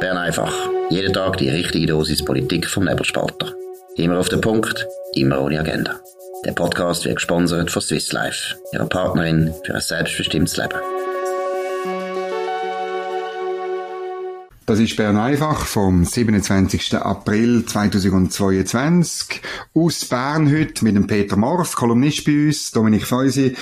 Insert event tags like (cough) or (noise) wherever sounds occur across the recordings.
Bern einfach. Jeden Tag die richtige Dosis Politik vom Nebelspalter. Immer auf den Punkt, immer ohne Agenda. Der Podcast wird gesponsert von Swiss Life, ihrer Partnerin für ein selbstbestimmtes Leben. Das ist Bern einfach vom 27. April 2022 aus Bern heute mit dem Peter Morf, Kolumnist bei uns, Dominik Feusi.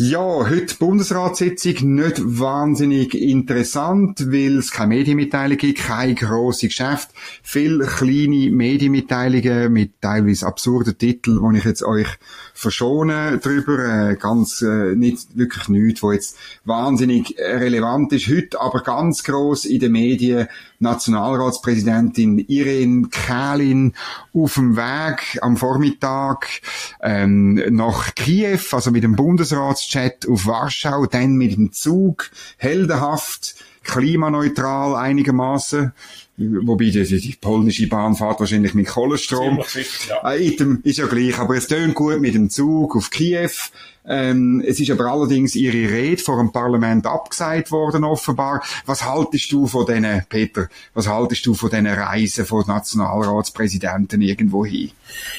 Ja, heute Bundesratssitzung nicht wahnsinnig interessant, weil es keine Medienmitteilung gibt, kein grosses Geschäft, viele kleine Medienmitteilungen mit teilweise absurden Titeln, wo ich jetzt euch verschone drüber, äh, ganz äh, nicht wirklich nichts, wo jetzt wahnsinnig relevant ist. Heute aber ganz groß in den Medien Nationalratspräsidentin Irene Kählin auf dem Weg am Vormittag ähm, nach Kiew, also mit dem Bundesratschat auf Warschau, dann mit dem Zug, heldenhaft, klimaneutral einigermaßen wobei die, die polnische Bahn fährt wahrscheinlich mit Kohlenstrom. Ja. Äh, ist ja gleich, aber es tönt gut mit dem Zug auf Kiew. Ähm, es ist aber allerdings ihre Rede vor dem Parlament abgesagt worden, offenbar. Was haltest du von diesen, Peter, was haltest du von diesen Reisen von Nationalratspräsidenten irgendwo hin?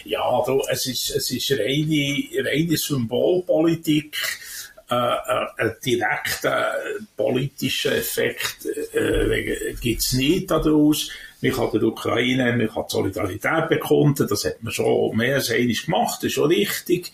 Ja, du, es ist, es ist reine, reine Symbolpolitik. Äh, äh, einen direkten politischen Effekt äh, gibt es nicht daraus. Man kann der Ukraine, man kann Solidarität bekunden, das hat man schon mehr als gemacht, das ist schon richtig.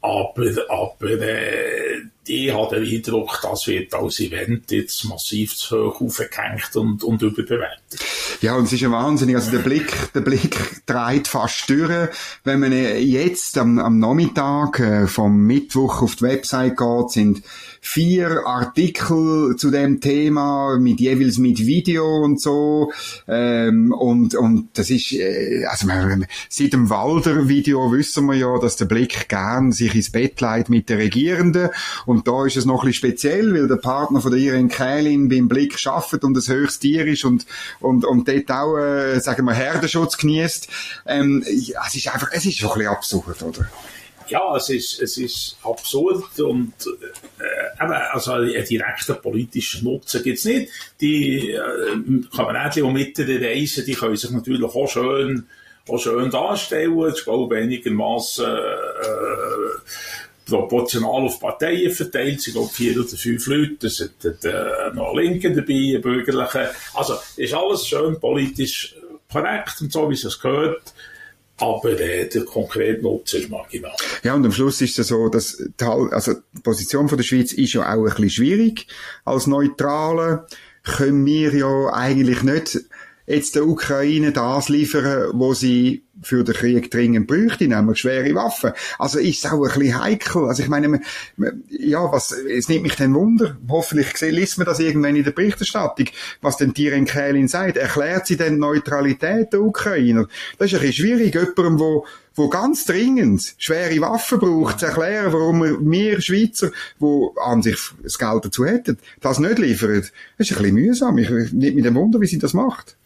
Aber, aber äh, ich habe den Eindruck, das wird als Event jetzt massiv zu hoch aufgehängt und, und überbewertet. Ja, und es ist ja wahnsinnig. Also der Blick, der Blick dreht fast durch. Wenn man jetzt am, am Nachmittag äh, vom Mittwoch auf die Website geht, sind vier Artikel zu dem Thema, mit jeweils mit Video und so. Ähm, und, und das ist, äh, also seit dem Walder-Video wissen wir ja, dass der Blick gern sich ins Bett leitet mit der Regierenden. Und da ist es noch ein bisschen speziell, weil der Partner von der Irene Kählin beim Blick schafft und das höchste Tier ist und, und, und dort auch, äh, sagen wir, Herdenschutz genießt. Ähm, es ist einfach, es ist schon ein bisschen absurd, oder? Ja, es ist, es ist absurd und äh, eben, also einen direkten politischen Nutzen gibt es nicht. Die äh, Kamerädchen, die mit der Reise, die können sich natürlich auch schön, auch schön darstellen. Ich glaube, einigermaßen äh, proportional auf Parteien verteilt. Ich glaube, vier oder fünf Leute, es sind äh, noch Linke dabei, Bürgerliche. Also ist alles schön politisch korrekt und so, wie es gehört aber äh, der konkrete Nutzen ist marginal. Ja, und am Schluss ist es so, dass die, also die Position von der Schweiz ist ja auch ein bisschen schwierig. Als Neutrale können wir ja eigentlich nicht jetzt der Ukraine das liefern, wo sie für den Krieg dringend bräuchte, nämlich schwere Waffen. Also ist es auch ein bisschen heikel. Also ich meine, ja, was, es nimmt mich dann Wunder. Hoffentlich liest man das irgendwann in der Berichterstattung, was denn Tiren Kählin sagt. Erklärt sie denn Neutralität der Ukrainer? Das ist ein bisschen schwierig, jemandem, wo wo ganz dringend schwere Waffen braucht, zu erklären, warum wir Schweizer, wo an sich das Geld dazu hätten, das nicht liefern. Das ist ein bisschen mühsam. Ich nicht mit dem Wunder, wie sie das macht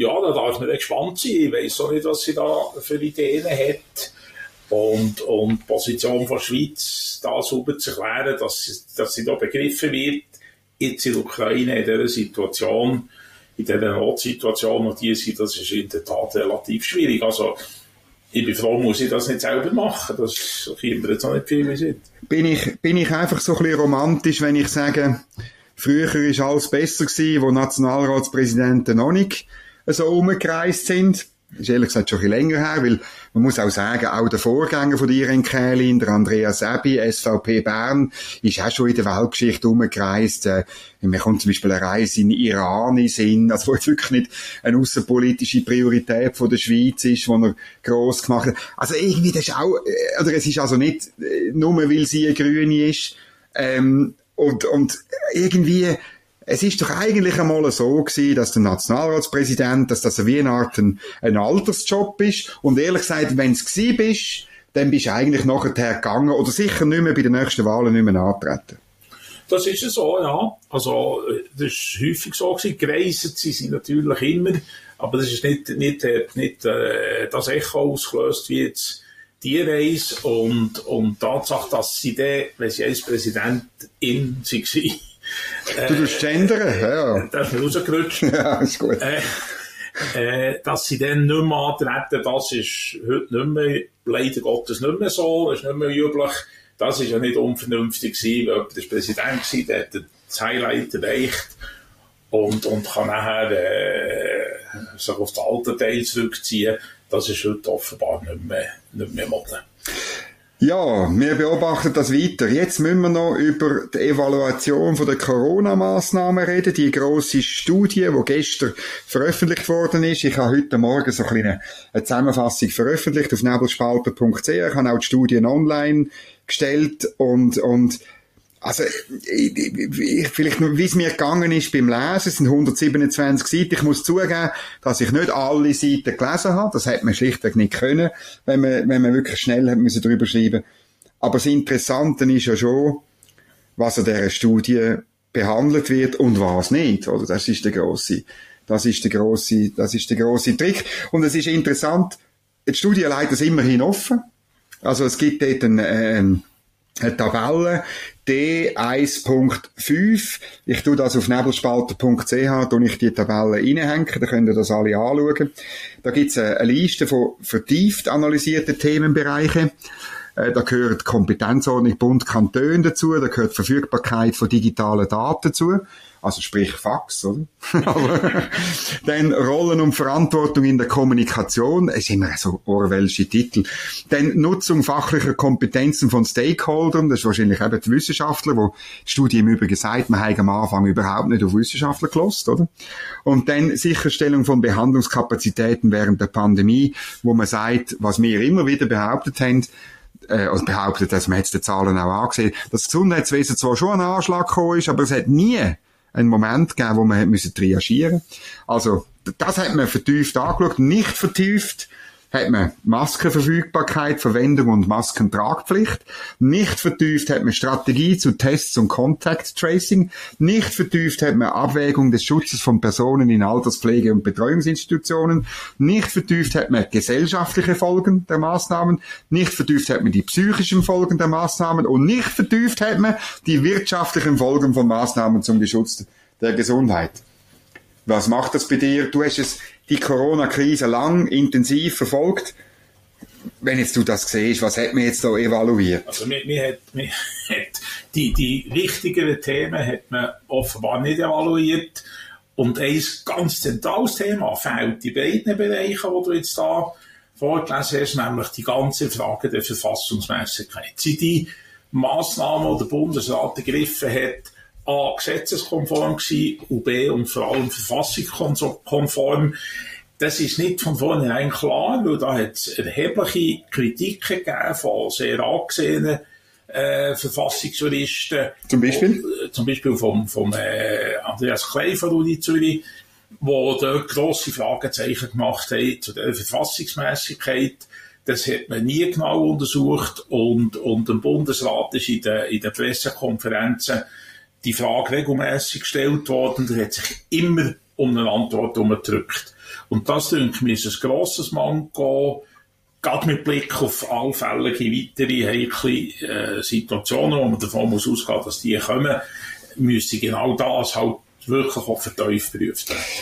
ja, da darf man gespannt sein. Ich weiß auch nicht, was sie da für Ideen hat. Und, und die Position der Schweiz, da sauber zu erklären, dass, dass sie da begriffen wird, jetzt in der Ukraine, in dieser Situation, in dieser Notsituation, und die sind, das ist in der Tat relativ schwierig. Also, ich bin froh, muss ich das nicht selber machen. Das kommt jetzt auch nicht viel sind. Bin ich, bin ich einfach so ein bisschen romantisch, wenn ich sage, früher war alles besser gewesen, wo Nationalratspräsidenten noch nicht so umgereist sind. Das ist ehrlich gesagt schon ein bisschen länger her, weil man muss auch sagen, auch der Vorgänger von Irene Kählin, der Andreas Ebi, SVP Bern, ist auch schon in der Weltgeschichte umgereist. Äh, mir kommt zum Beispiel eine Reise in Iran in Sinn, also wo jetzt wirklich nicht eine außenpolitische Priorität von der Schweiz ist, die er gross gemacht hat. Also irgendwie, das ist auch, äh, oder es ist also nicht äh, nur, weil sie eine Grüne ist, ähm, und, und irgendwie, es ist doch eigentlich einmal so gewesen, dass der Nationalratspräsident, dass das wie eine Art ein, ein Altersjob ist. Und ehrlich gesagt, wenn es gewesen bist, dann bist du eigentlich nachher gegangen oder sicher nicht mehr bei den nächsten Wahlen nicht mehr antreten. Das ist so, ja. Also, das ist häufig so gewesen. Gereist sie sind natürlich immer, aber das ist nicht, nicht, nicht äh, das Echo ausgelöst, wie jetzt die Reise und, und die Tatsache, dass sie dann, wenn sie als Präsidentin war, du tust gendern, ja. Das ist rausgerutscht. Ja, ist gut. Äh, äh, dass sie dann nicht mehr antreten, das ist heute nicht mehr, leider Gottes nicht mehr so, das ist nicht mehr üblich. Das ist ja nicht unvernünftig gewesen, weil der Präsident war, der hat das Highlight erreicht und, und kann nachher äh, sich auf den alten Teil zurückziehen. Das ist heute offenbar nicht mehr, nicht mehr Modell. Ja, wir beobachten das weiter. Jetzt müssen wir noch über die Evaluation von der Corona-Massnahmen reden. Die grosse Studie, die gestern veröffentlicht worden ist. Ich habe heute Morgen so eine kleine Zusammenfassung veröffentlicht auf nebelspalter.ch. Ich habe auch die Studien online gestellt und, und also, ich, ich, vielleicht wie es mir gegangen ist beim Lesen, es sind 127 Seiten. Ich muss zugeben, dass ich nicht alle Seiten gelesen habe. Das hätte man schlichtweg nicht können, wenn man, wenn man wirklich schnell hat müssen drüber schreiben. Aber das Interessante ist ja schon, was in dieser Studie behandelt wird und was nicht, oder? Das ist der grosse, das ist der grosse, das ist der grosse Trick. Und es ist interessant, die Studie leitet es immerhin offen. Also es gibt dort einen, ähm, eine Tabelle, D1.5. Ich tue das auf nebelspalter.ch, tue ich die Tabelle reinhängen, da könnt ihr das alle anschauen. Da gibt's eine Liste von vertieft analysierten Themenbereichen. Äh, da gehört Kompetenzordnung Bund Kanton dazu, da gehört Verfügbarkeit von digitalen Daten dazu also sprich Fax, oder? (laughs) Aber dann Rollen und Verantwortung in der Kommunikation, es sind immer so orwellsche Titel. Dann Nutzung fachlicher Kompetenzen von Stakeholdern, das ist wahrscheinlich eben die Wissenschaftler, wo die Studie im Übrigen sagt, man hat am Anfang überhaupt nicht auf Wissenschaftler gelost, oder? Und dann Sicherstellung von Behandlungskapazitäten während der Pandemie, wo man sagt, was wir immer wieder behauptet haben, äh, also behauptet, dass man jetzt die Zahlen auch angesehen, das Gesundheitswesen zwar schon ein Anschlag gekommen ist, aber es hat nie einen Moment gegeben, wo man hat reagieren Also, das hat man vertieft angeschaut, nicht vertieft hat man Maskenverfügbarkeit, Verwendung und Maskentragpflicht. Nicht vertieft hat man Strategie zu Tests und Contact Tracing. Nicht vertieft hat man Abwägung des Schutzes von Personen in Alterspflege- und Betreuungsinstitutionen. Nicht vertieft hat man gesellschaftliche Folgen der Maßnahmen. Nicht vertieft hat man die psychischen Folgen der Maßnahmen. Und nicht vertieft hat man die wirtschaftlichen Folgen von Maßnahmen zum Schutz der Gesundheit. Was macht das bei dir? Du hast es die Corona-Krise lang intensiv verfolgt. Wenn jetzt du das siehst, was hat man jetzt da evaluiert? Also, mir, mir hat, mir (laughs) hat die, die wichtigeren Themen hat man offenbar nicht evaluiert. Und ein ganz zentrales Thema fehlt in beiden Bereichen, die du jetzt da vorgelesen hast, nämlich die ganze Frage der Verfassungsmäßigkeit. Sind die Massnahmen, die der Bundesrat ergriffen hat, A, gesetzeskonform gewesen und B, und vor allem verfassungskonform. Das ist nicht von vornherein klar, weil da hat es erhebliche Kritiken gegeben von sehr angesehenen äh, Verfassungsjuristen. Zum Beispiel? Und, äh, zum Beispiel vom, vom äh, Andreas Klei von Uni Zürich, wo dort grosse Fragezeichen gemacht haben zu der Verfassungsmäßigkeit. Das hat man nie genau untersucht und, und dem Bundesrat ist in den, in den Pressekonferenzen die Frage regelmäßig gestellt worden er hat sich immer um eine Antwort umgedrückt. Und das, denke ich, ist ein grosses Manko, gerade mit Blick auf allfällige weitere heikle äh, Situationen, wo man davon muss ausgehen, dass die kommen, müsste genau das halt wirklich auch vertieft.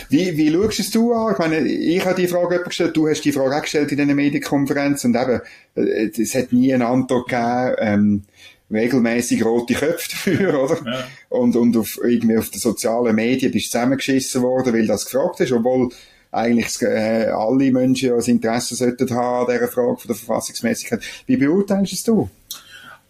Wie, wie schaust du an? Ich meine, ich habe die Frage gestellt, du hast die Frage auch gestellt in einer Medienkonferenz und eben, äh, es hat nie eine Antwort gegeben, ähm, regelmäßig rote Köpfe dafür, oder? Ja. Und, und auf, irgendwie auf den sozialen Medien bist du zusammengeschissen worden, weil das gefragt ist, obwohl eigentlich äh, alle Menschen ja ein Interesse sollten haben an dieser Frage von der Verfassungsmäßigkeit. Wie beurteilst es du?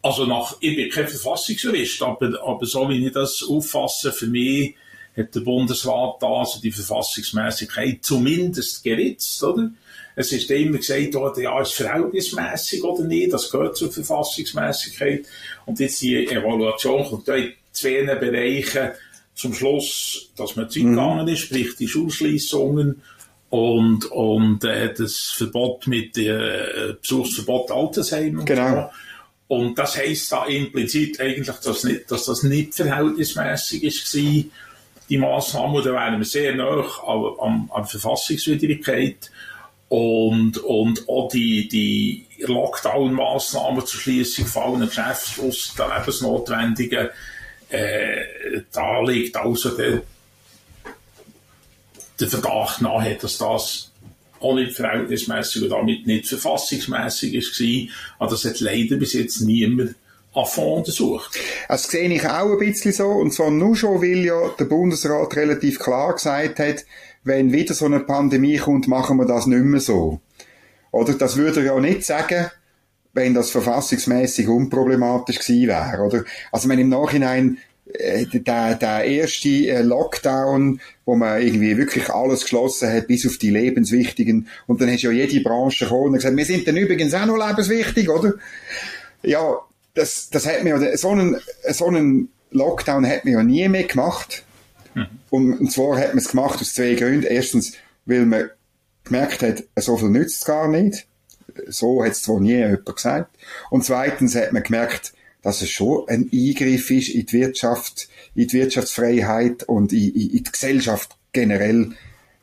Also nach, ich bin kein Verfassungsjurist, aber, aber so wie ich das auffasse, für mich hat der Bundesrat da also die Verfassungsmäßigkeit zumindest geritzt, oder? Es ist immer gesagt worden, ja, ist verhältnismäßig oder nicht, das gehört zur Verfassungsmäßigkeit. Und jetzt die Evaluation kommt da in zwei Bereichen zum Schluss, dass man Zeit mhm. gegangen ist, sprich die Schulschließungen und, und äh, das Verbot mit äh, Besuchsverbot Altersheim. Genau. So. Und das heisst da implizit eigentlich, dass, nicht, dass das nicht verhältnismäßig ist die Massnahmen, da wären wir sehr nah an, an, an Verfassungswidrigkeit. Und, und auch die, die Lockdown-Massnahmen zur Schließung von allen Geschäften aus der lebensnotwendigen, äh, da liegt also der, der Verdacht nahe, dass das auch nicht verhältnismäßig und damit nicht verfassungsmäßig ist, aber das hat leider bis jetzt niemand Affront untersucht. Das sehe ich auch ein bisschen so, und zwar nur schon, weil ja der Bundesrat relativ klar gesagt hat, wenn wieder so eine Pandemie kommt, machen wir das nicht mehr so. Oder das würde er ja nicht sagen, wenn das verfassungsmäßig unproblematisch gewesen wäre, oder? Also wenn im Nachhinein äh, der, der erste äh, Lockdown, wo man irgendwie wirklich alles geschlossen hat, bis auf die lebenswichtigen, und dann hast ja jede Branche gekommen und gesagt, wir sind dann übrigens auch noch lebenswichtig, oder? Ja, das, das hat mir, so einen, so einen Lockdown hat man ja nie mehr gemacht. Mhm. Und, und zwar hat man es gemacht aus zwei Gründen. Erstens, weil man gemerkt hat, so viel nützt es gar nicht. So hat es zwar nie jemand gesagt. Und zweitens hat man gemerkt, dass es schon ein Eingriff ist in die Wirtschaft, in die Wirtschaftsfreiheit und in, in, in die Gesellschaft generell.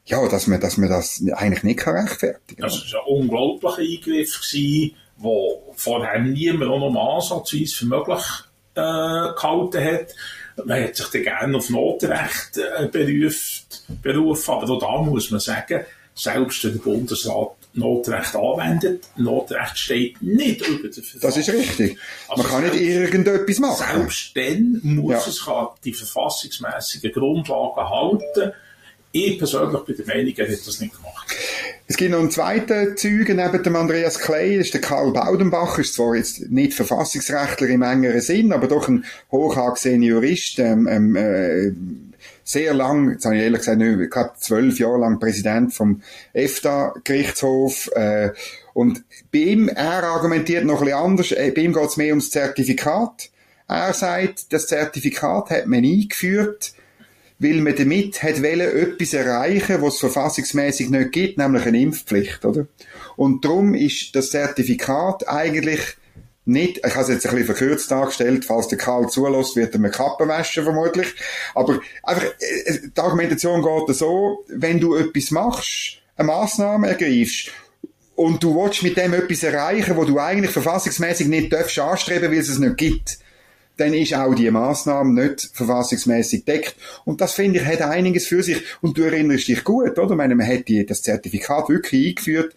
Ja, dass man, dass man das eigentlich nicht kann rechtfertigen kann. Das war ein unglaublicher Eingriff wo vorher niemand auch noch ansatzweise für möglich äh, gehalten hat. Man hat sich dann gerne auf Notrecht äh, beruft, berufen, aber auch da muss man sagen, selbst wenn der Bundesrat Notrecht anwendet, Notrecht steht nicht über der Verfassung. Das ist richtig. Man also kann nicht irgendetwas machen. Selbst dann muss ja. es die verfassungsmäßigen Grundlagen halten. Ich persönlich bin der Meinung, er hat das nicht gemacht. Es gibt noch einen zweiten Zeuge neben dem Andreas Clay, das ist der Karl Baudenbach, ist zwar jetzt nicht Verfassungsrechtler im engeren Sinn, aber doch ein hoch angesehener Jurist, ähm, ähm, äh, sehr lang, jetzt habe ich ehrlich gesagt nicht, gerade zwölf Jahre lang Präsident vom EFTA-Gerichtshof, äh, und bei ihm, er argumentiert noch ein bisschen anders, äh, bei ihm geht es mehr ums Zertifikat. Er sagt, das Zertifikat hat man eingeführt, weil man damit hat wollen, etwas erreichen, was es verfassungsmäßig nicht gibt, nämlich eine Impfpflicht, oder? Und darum ist das Zertifikat eigentlich nicht, ich habe es jetzt ein bisschen verkürzt dargestellt, falls der Karl zulässt, wird er mir Kappen waschen, vermutlich. Aber einfach, äh, äh, die Argumentation geht so, wenn du etwas machst, eine Massnahme ergreifst, und du willst mit dem etwas erreichen, wo du eigentlich verfassungsmäßig nicht darfst anstreben, weil es es nicht gibt, dann ist auch die Maßnahme nicht verfassungsmäßig deckt. Und das finde ich hat einiges für sich. Und du erinnerst dich gut, oder? Ich meine, man hat die, das Zertifikat wirklich eingeführt,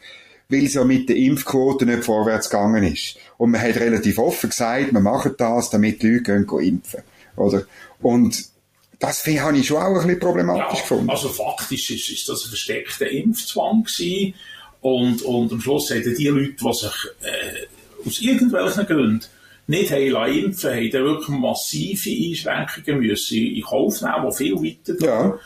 weil es ja mit der Impfquote nicht vorwärts gegangen ist. Und man hat relativ offen gesagt, wir machen das, damit die Leute gehen, gehen impfen. Oder? Und das habe ich schon auch ein bisschen problematisch ja, gefunden. Also faktisch ist, ist das ein versteckter Impfzwang gewesen. Und, und am Schluss haben die Leute, die sich äh, aus irgendwelchen Gründen nicht haben impfen haben dann wirklich massive Einschränkungen müssen in Kauf nehmen, die viel weiter gehen. Ja.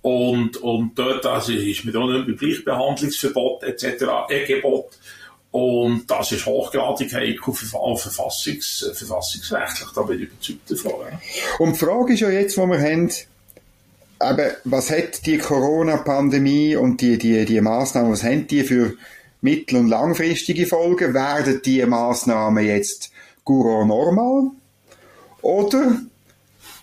Und, und dort also ist mit auch nicht Gleichbehandlungsverbot etc. Äh, Gebot. Und das ist hochgradig heikel verfassungs, verfassungsrechtlich, da bin ich überzeugt davon. Und die Frage ist ja jetzt, wo wir haben, eben, was hat die Corona-Pandemie und die, die, die Massnahmen, was haben die für mittel- und langfristige Folgen? Werden die Massnahmen jetzt Courant normal? Oder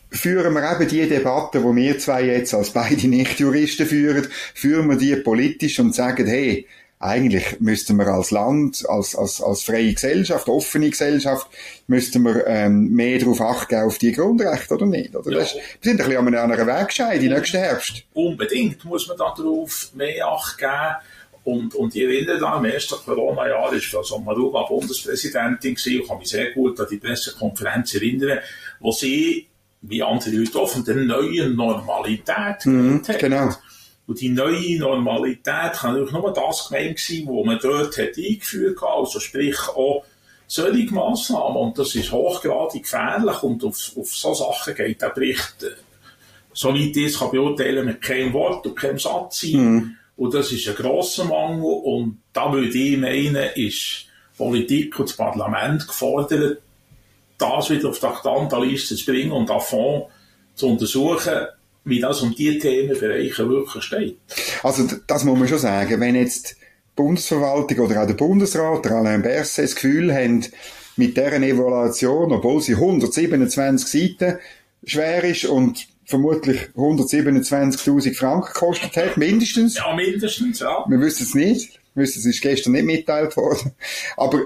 führen wir eben die Debatte, wo wir zwei jetzt als beide Nicht-Juristen führen, führen wir die politisch und sagen, hey, eigentlich müssten wir als Land, als, als, als freie Gesellschaft, offene Gesellschaft, müssten wir ähm, mehr darauf achten auf die Grundrechte, oder nicht? Oder? Ja. Das, wir sind ein bisschen an einer Wegscheide im nächsten Herbst. Unbedingt muss man darauf mehr Acht geben. Und, und ich erinnere da, im ersten Corona-Jahr war Frau Maruga Bundespräsidentin gewesen, und kann mich sehr gut an die Pressekonferenz erinnern, wo sie, wie andere Leute auch, von der neuen Normalität mhm, hat. Genau. Und die neue Normalität kann natürlich nur das gemeint sein, was man dort hat eingeführt hat, also sprich auch solche Massnahmen. Und das ist hochgradig gefährlich und auf, auf so Sachen geht der Bericht, äh, soweit ich es kann beurteilen, mit keinem Wort und keinem Satz sein. Mhm. Und das ist ein grosser Mangel. Und da würde ich meinen, ist Politik und das Parlament gefordert, das wieder auf die Aktantenliste zu bringen und davon zu untersuchen, wie das um diese Themenbereiche wirklich steht. Also, das muss man schon sagen. Wenn jetzt die Bundesverwaltung oder auch der Bundesrat, der Alain Berset, das Gefühl haben, mit deren Evaluation, obwohl sie 127 Seiten schwer ist und vermutlich 127.000 Franken gekostet hat, mindestens. Ja, mindestens, ja. Wir wissen es nicht. Wir wissen, es ist gestern nicht mitteilt worden. Aber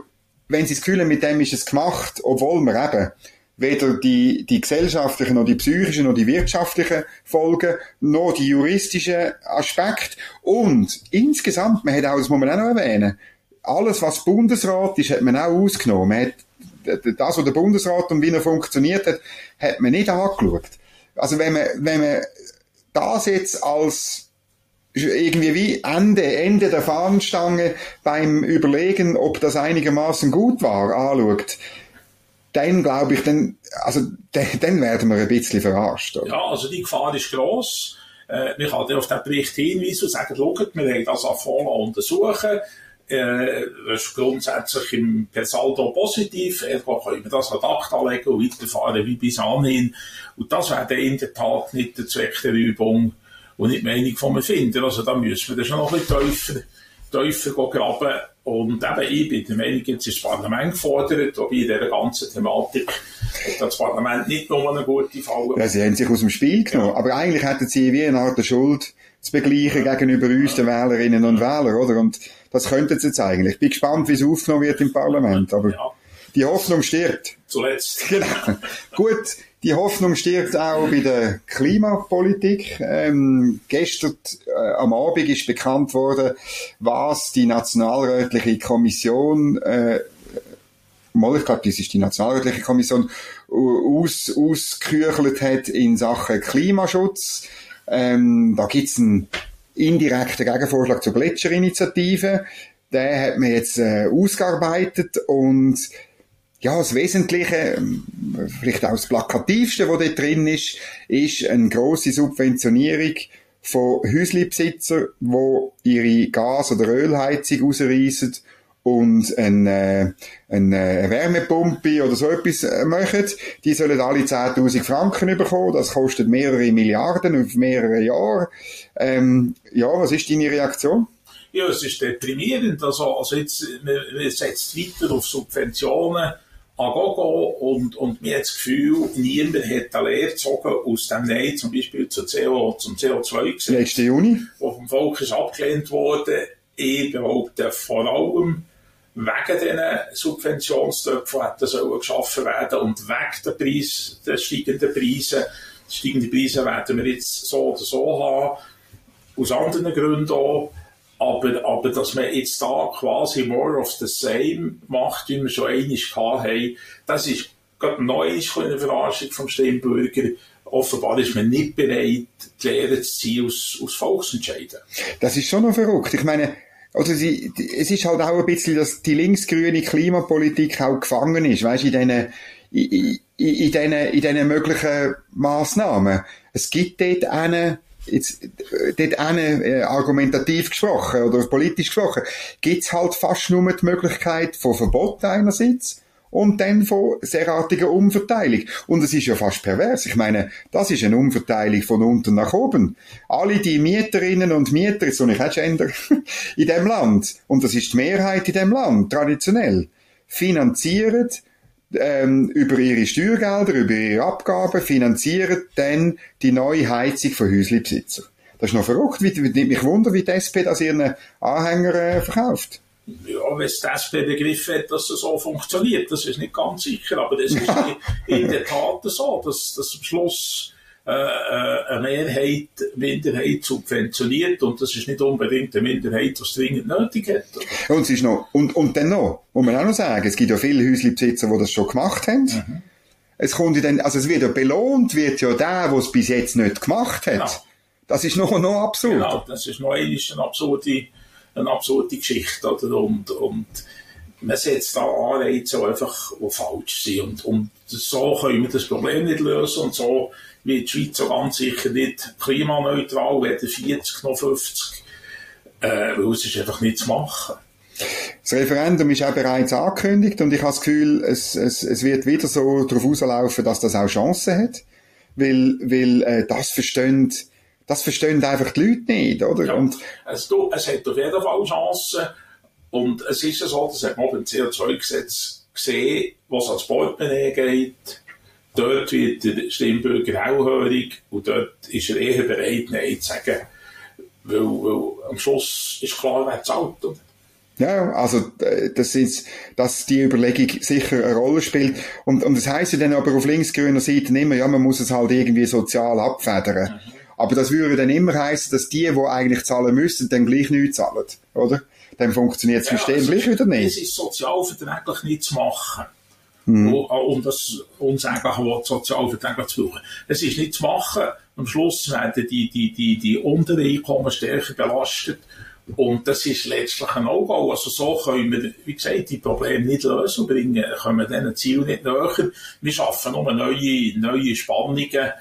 wenn Sie das Gefühl haben, mit dem ist es gemacht, obwohl wir eben weder die, die gesellschaftlichen, noch die psychischen, noch die wirtschaftlichen Folgen, noch die juristischen Aspekte. Und insgesamt, man hat auch, das muss man auch noch erwähnen, alles, was Bundesrat ist, hat man auch ausgenommen. Man hat das, was der Bundesrat und wie er funktioniert hat, hat man nicht angeschaut. Also wenn man, wenn man das jetzt als irgendwie wie Ende, Ende der Fahnenstange beim Überlegen, ob das einigermaßen gut war, anschaut, dann glaube ich, dann, also, dann, werden wir ein bisschen verarscht. Oder? Ja, also die Gefahr ist gross. Äh, man kann auf den Bericht hinweisen und sagen, schaut, wir haben das Affola untersuchen. Äh, das ist grundsätzlich im per Saldo positiv. Ergo können wir das an Akt anlegen und weiterfahren wie bis anhin. Und das wäre dann in der Tat nicht der Zweck der Übung und nicht die Meinung vom Erfinder. Also da müssen wir dann schon noch ein bisschen tiefer, tiefer graben. Und eben, ich bin der Meinung, jetzt ist das Parlament gefordert, wobei in dieser ganzen Thematik hat das Parlament nicht nur eine gute Fall Ja, sie haben sich aus dem Spiel genommen. Ja. Aber eigentlich hätten sie wie eine Art Schuld zu begleichen ja. gegenüber uns, den Wählerinnen und Wählern, oder? Und das könnten sie jetzt eigentlich. Ich bin gespannt, wie es aufgenommen wird im Parlament. Aber ja. die Hoffnung stirbt. Zuletzt. Genau. Gut. Die Hoffnung stirbt auch bei der Klimapolitik. Ähm, gestern äh, am Abend ist bekannt worden, was die Nationalrätliche Kommission äh, mal, ich glaube, das ist die Nationalrätliche Kommission, aus, ausküchelt hat in Sachen Klimaschutz. Ähm, da gibt's einen indirekten Gegenvorschlag zur Gletscherinitiative. Den hat man jetzt äh, ausgearbeitet und ja, das Wesentliche, ähm, vielleicht auch das Plakativste, was dort drin ist, ist eine grosse Subventionierung von Häuslebesitzern, die ihre Gas- oder Ölheizung ausreißen und eine, eine Wärmepumpe oder so etwas äh, machen. Die sollen alle 10.000 Franken bekommen. Das kostet mehrere Milliarden auf mehrere Jahre. Ähm, ja, was ist deine Reaktion? Ja, es ist deprimierend. Also, also jetzt, man, man setzt weiter auf Subventionen Agogo und, und mir hat das Gefühl, niemand hat eine Lehre gezogen aus dem Nein, zum Beispiel zu CO, zum CO2-Gesetz. Letzte Juni. Wo vom Volk ist abgelehnt worden. Ich behaupte vor allem, wegen diesen Subventionstöpfen hätten sollen geschaffen werden und wegen der, Preis, der steigenden Preise. Die steigenden Preise werden wir jetzt so oder so haben. Aus anderen Gründen auch. Aber, aber dass man jetzt da quasi more of the same macht, wie wir schon einmal haben, das ist gerade neu eine Verarschung vom Stimmbürger. Offenbar ist man nicht bereit, die Lehre zu ziehen aus, aus Volksentscheiden. Das ist schon noch verrückt. Ich meine, also sie, es ist halt auch ein bisschen, dass die linksgrüne Klimapolitik auch gefangen ist, weißt in diesen, in, in, in in diesen möglichen Massnahmen. Es gibt dort einen, jetzt dort eine, äh, argumentativ gesprochen oder politisch gesprochen, gibt's halt fast nur die Möglichkeit von Verbot einerseits und dann von derartiger Umverteilung. Und es ist ja fast pervers. Ich meine, das ist eine Umverteilung von unten nach oben. Alle die Mieterinnen und Mieter, soll ich auch Gender, (laughs) in dem Land, und das ist die Mehrheit in dem Land, traditionell, finanzieren ähm, über ihre Steuergelder, über ihre Abgaben finanzieren dann die neue Heizung von Häuslebesitzern. Das ist noch verrückt. Wie, wie, mich wundern, wie die SP das ihren Anhänger äh, verkauft. Ja, wenn es die SP begriffen hat, dass es so funktioniert, das ist nicht ganz sicher, aber das ist (laughs) in der Tat so, dass, dass am Schluss äh, äh, eine Mehrheit Minderheit subventioniert und das ist nicht unbedingt eine Minderheit, die es dringend nötig hat. Und, es ist noch, und, und dann noch, muss man auch noch sagen, es gibt ja viele Häuslebesitzer, die das schon gemacht haben. Mhm. Es kommt dann, also es wird ja belohnt, wird ja der, der es bis jetzt nicht gemacht hat. Genau. Das ist noch, noch absurd. Genau, das ist noch eine, eine absurde, eine absurde Geschichte, oder? Und, und man setzt da Anreize, die einfach die falsch sind. Und, und so können wir das Problem nicht lösen und so wird die Schweiz so ganz sicher nicht klimaneutral, weder 40 noch 50, äh, weil es ist einfach nicht zu machen. Das Referendum ist auch bereits angekündigt und ich habe das Gefühl, es, es, es wird wieder so darauf rauslaufen, dass das auch Chancen hat, weil, weil äh, das verstehen das verstehen einfach die Leute nicht, oder? Ja, und es, du, es hat auf jeden Fall Chancen. Und es ist ja so, das hat man beim CO2-Gesetz gesehen, was ans Portemonnaie geht, dort wird der Stimmbürger hellhörig und dort ist er eher bereit, Nein zu sagen. Weil, weil am Schluss ist klar, wer zahlt. Oder? Ja, also äh, das ist, dass die Überlegung sicher eine Rolle spielt. Und, und das heißt ja dann aber auf linksgrüner Seite immer, ja, man muss es halt irgendwie sozial abfedern. Mhm. Aber das würde dann immer heißen, dass die, die eigentlich zahlen müssen, dann gleich nichts zahlen, oder? Dann funktioniert das System ja, also gleich wieder nicht. Es ist sozialverträglich nicht zu machen. Mhm. Um das uns einfach sozialverträglich zu brauchen. Es ist nicht zu machen. Am Schluss werden die, die, die, die unteren Einkommen stärker belastet. Und das ist letztlich ein No-Go. Also so können wir, wie gesagt, die Probleme nicht lösen und bringen, können wir diesen Ziel nicht näher. Wir schaffen nur neue, neue Spannungen, äh,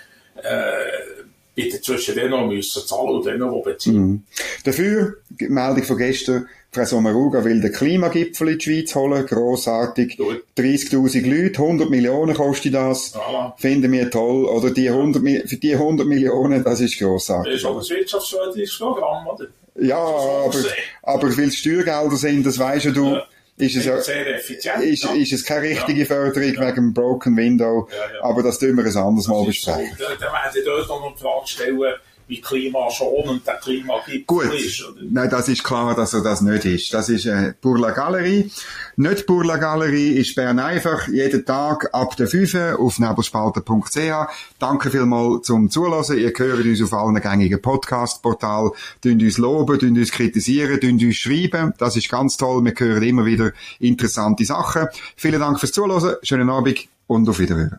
bitte zwischen denen, die müssen zahlen und denen, die beziehen. Mhm. Dafür, die Meldung von gestern, Frau Sommaruga will den Klimagipfel in die Schweiz holen, grossartig. 30.000 Leute, 100 Millionen kostet das. Ja. Finden wir toll. Oder die 100, für die 100 Millionen, das ist grossartig. Das ist auch das wirtschaftsförderliches Programm, oder? Ja, aber, aber weil es Steuergelder sind, das weisst du. Ja ist es, ja, ist, ja. ist es keine richtige ja. Förderung wegen dem Broken Window, aber das tun wir ein anderes Mal besprechen. So, da, da werden dort noch eine Frage stellen, wie klimaschonend der Klimagipfel ist. Oder? Nein, das ist klar, dass er das nicht ist. Das ist äh, pour la Galerie. Nicht pour la Galerie ist Bern einfach jeden Tag ab der 5 auf nebelspalter.ch. Danke vielmals zum Zuhören. Ihr hört uns auf allen gängigen Podcast-Portalen. Dünnt uns loben, dünnt uns kritisieren, dünnt uns schreiben. Das ist ganz toll. Wir hören immer wieder interessante Sachen. Vielen Dank fürs Zuhören. Schönen Abend und auf Wiederhören.